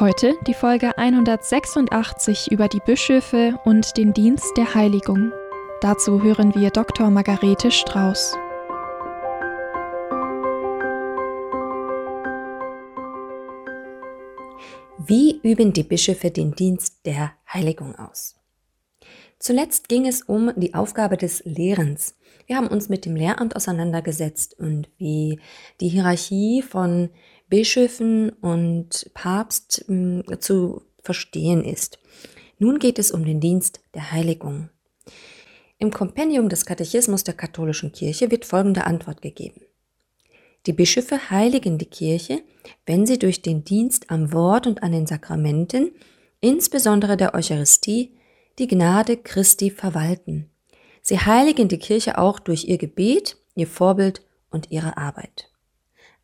Heute die Folge 186 über die Bischöfe und den Dienst der Heiligung. Dazu hören wir Dr. Margarete Strauß. Wie üben die Bischöfe den Dienst der Heiligung aus? Zuletzt ging es um die Aufgabe des Lehrens. Wir haben uns mit dem Lehramt auseinandergesetzt und wie die Hierarchie von Bischöfen und Papst hm, zu verstehen ist. Nun geht es um den Dienst der Heiligung. Im Kompendium des Katechismus der katholischen Kirche wird folgende Antwort gegeben. Die Bischöfe heiligen die Kirche, wenn sie durch den Dienst am Wort und an den Sakramenten, insbesondere der Eucharistie, die Gnade Christi verwalten. Sie heiligen die Kirche auch durch ihr Gebet, ihr Vorbild und ihre Arbeit.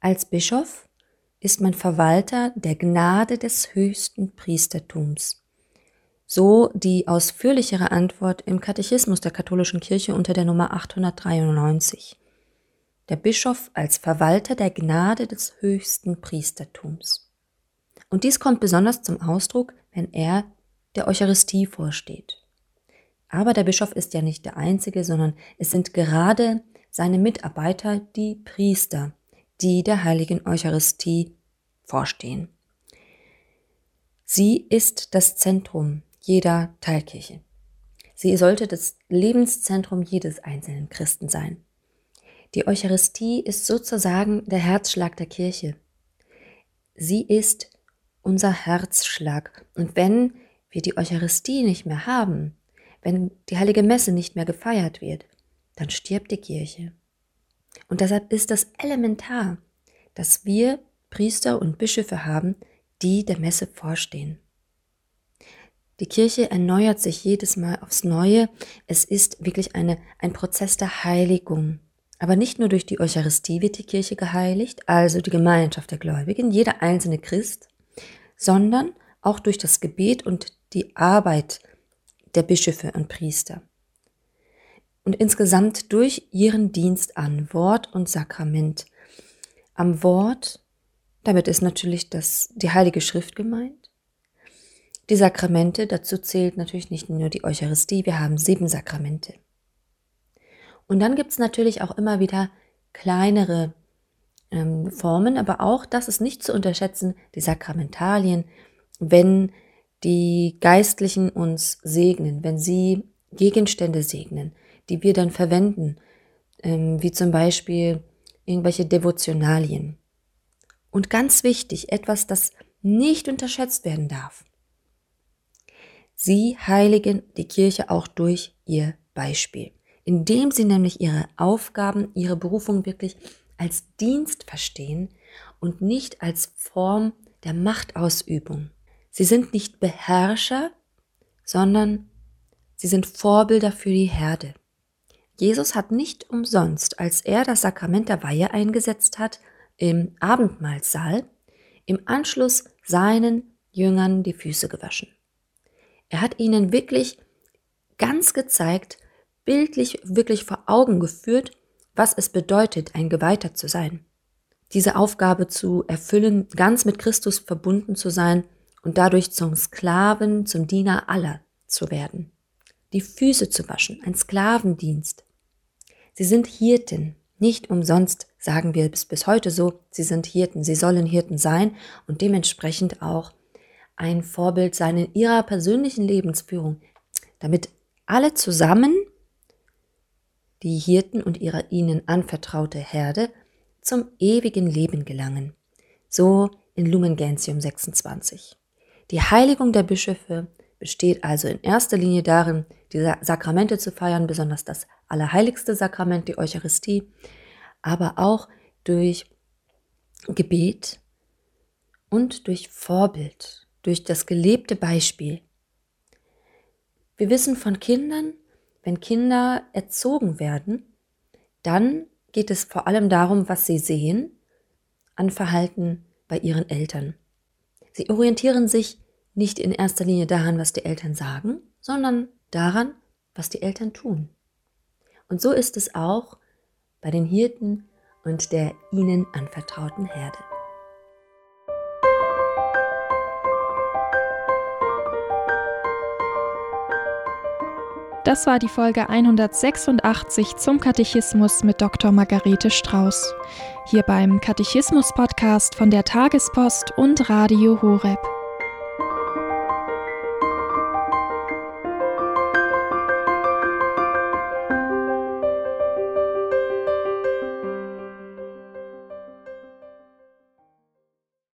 Als Bischof ist man Verwalter der Gnade des höchsten Priestertums. So die ausführlichere Antwort im Katechismus der katholischen Kirche unter der Nummer 893. Der Bischof als Verwalter der Gnade des höchsten Priestertums. Und dies kommt besonders zum Ausdruck, wenn er der Eucharistie vorsteht. Aber der Bischof ist ja nicht der Einzige, sondern es sind gerade seine Mitarbeiter, die Priester, die der heiligen Eucharistie vorstehen. Sie ist das Zentrum jeder Teilkirche. Sie sollte das Lebenszentrum jedes einzelnen Christen sein. Die Eucharistie ist sozusagen der Herzschlag der Kirche. Sie ist unser Herzschlag. Und wenn wir die Eucharistie nicht mehr haben, wenn die heilige Messe nicht mehr gefeiert wird, dann stirbt die Kirche. Und deshalb ist es elementar, dass wir Priester und Bischöfe haben, die der Messe vorstehen. Die Kirche erneuert sich jedes Mal aufs Neue. Es ist wirklich eine, ein Prozess der Heiligung. Aber nicht nur durch die Eucharistie wird die Kirche geheiligt, also die Gemeinschaft der Gläubigen, jeder einzelne Christ, sondern auch durch das Gebet und die Arbeit der Bischöfe und Priester. Und insgesamt durch ihren Dienst an Wort und Sakrament. Am Wort damit ist natürlich das, die Heilige Schrift gemeint. Die Sakramente, dazu zählt natürlich nicht nur die Eucharistie, wir haben sieben Sakramente. Und dann gibt es natürlich auch immer wieder kleinere ähm, Formen, aber auch, das ist nicht zu unterschätzen, die Sakramentalien, wenn die Geistlichen uns segnen, wenn sie Gegenstände segnen, die wir dann verwenden, ähm, wie zum Beispiel irgendwelche Devotionalien. Und ganz wichtig, etwas, das nicht unterschätzt werden darf. Sie heiligen die Kirche auch durch ihr Beispiel, indem sie nämlich ihre Aufgaben, ihre Berufung wirklich als Dienst verstehen und nicht als Form der Machtausübung. Sie sind nicht Beherrscher, sondern sie sind Vorbilder für die Herde. Jesus hat nicht umsonst, als er das Sakrament der Weihe eingesetzt hat, im Abendmahlsaal im Anschluss seinen Jüngern die Füße gewaschen. Er hat ihnen wirklich ganz gezeigt, bildlich wirklich vor Augen geführt, was es bedeutet, ein Geweihter zu sein. Diese Aufgabe zu erfüllen, ganz mit Christus verbunden zu sein und dadurch zum Sklaven, zum Diener aller zu werden. Die Füße zu waschen, ein Sklavendienst. Sie sind Hirten, nicht umsonst sagen wir es bis heute so, sie sind Hirten, sie sollen Hirten sein und dementsprechend auch ein Vorbild sein in ihrer persönlichen Lebensführung, damit alle zusammen, die Hirten und ihre ihnen anvertraute Herde, zum ewigen Leben gelangen. So in Lumen Gentium 26. Die Heiligung der Bischöfe besteht also in erster Linie darin, die Sakramente zu feiern, besonders das allerheiligste Sakrament, die Eucharistie, aber auch durch Gebet und durch Vorbild. durch das gelebte Beispiel. Wir wissen von Kindern, wenn Kinder erzogen werden, dann geht es vor allem darum, was sie sehen an Verhalten bei ihren Eltern. Sie orientieren sich nicht in erster Linie daran, was die Eltern sagen, sondern daran, was die Eltern tun. Und so ist es auch bei den Hirten und der ihnen anvertrauten Herde. Das war die Folge 186 zum Katechismus mit Dr. Margarete Strauß. Hier beim Katechismus-Podcast von der Tagespost und Radio Horeb.